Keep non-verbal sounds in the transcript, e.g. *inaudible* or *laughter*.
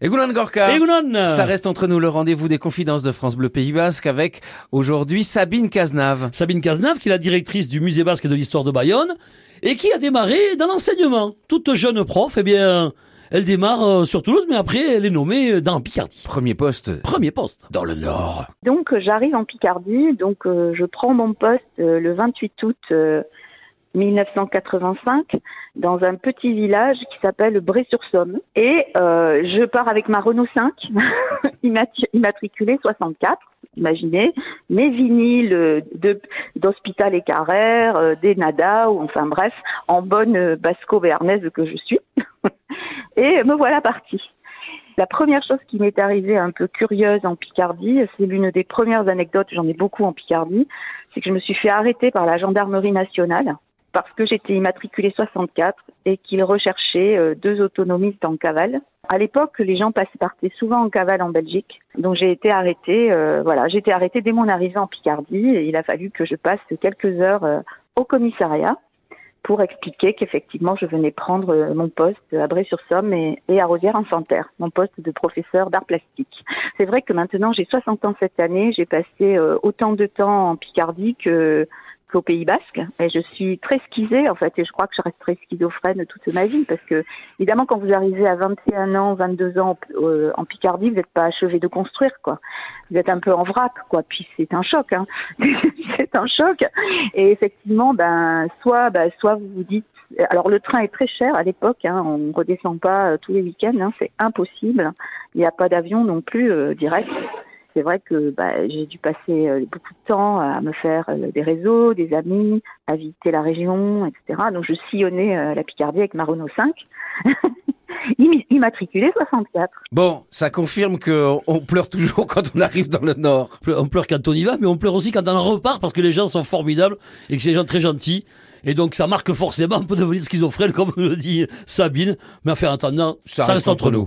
Egunon Gorka Egunon Ça reste entre nous le rendez-vous des confidences de France Bleu Pays Basque avec aujourd'hui Sabine Cazenave. Sabine Cazenave, qui est la directrice du musée basque de l'histoire de Bayonne et qui a démarré dans l'enseignement. Toute jeune prof, eh bien, elle démarre euh, sur Toulouse, mais après, elle est nommée dans Picardie. Premier poste Premier poste. dans le Nord. Donc euh, j'arrive en Picardie, donc euh, je prends mon poste euh, le 28 août euh, 1985 dans un petit village qui s'appelle Bray-sur-Somme et euh, je pars avec ma Renault 5 *laughs* immati- immatriculée 64. Imaginez mes vinyles euh, d'Hospital et Carrère, euh, des Nada ou enfin bref en bonne basco-béarnaise que je suis *laughs* et me voilà partie. La première chose qui m'est arrivée un peu curieuse en Picardie, c'est l'une des premières anecdotes, j'en ai beaucoup en Picardie, c'est que je me suis fait arrêter par la gendarmerie nationale parce que j'étais immatriculée 64 et qu'ils recherchaient euh, deux autonomistes en cavale. À l'époque, les gens partaient souvent en cavale en Belgique, donc j'ai été arrêtée. euh, voilà, j'ai été arrêtée dès mon arrivée en Picardie et il a fallu que je passe quelques heures euh, au commissariat pour expliquer qu'effectivement je venais prendre mon poste à Bray-sur-Somme et, à Rosière-en-Santerre, mon poste de professeur d'art plastique. C'est vrai que maintenant j'ai 60 ans cette année, j'ai passé autant de temps en Picardie que qu'au Pays Basque et je suis très schizée en fait et je crois que je resterai schizophrène toute ma vie parce que évidemment quand vous arrivez à 21 ans, 22 ans euh, en Picardie, vous n'êtes pas achevé de construire quoi. Vous êtes un peu en vrac quoi, puis c'est un choc hein. *laughs* c'est un choc et effectivement ben soit ben, soit vous vous dites alors le train est très cher à l'époque, hein, on ne redescend pas euh, tous les week-ends, hein, c'est impossible. Il n'y a pas d'avion non plus euh, direct. C'est vrai que bah, j'ai dû passer euh, beaucoup de temps à me faire euh, des réseaux, des amis, à visiter la région, etc. Donc je sillonnais euh, la Picardie avec ma Renault 5, Immi- immatriculée 64. Bon, ça confirme que on pleure toujours quand on arrive dans le Nord. On pleure- quand on y va, mais on pleure aussi quand on en repart parce que les gens sont formidables et que c'est des gens très gentils. Et donc ça marque forcément, on peut devenir schizophrène, *laughs* comme le dit Sabine. Mais enfin, en attendant, ça, reste entre nous.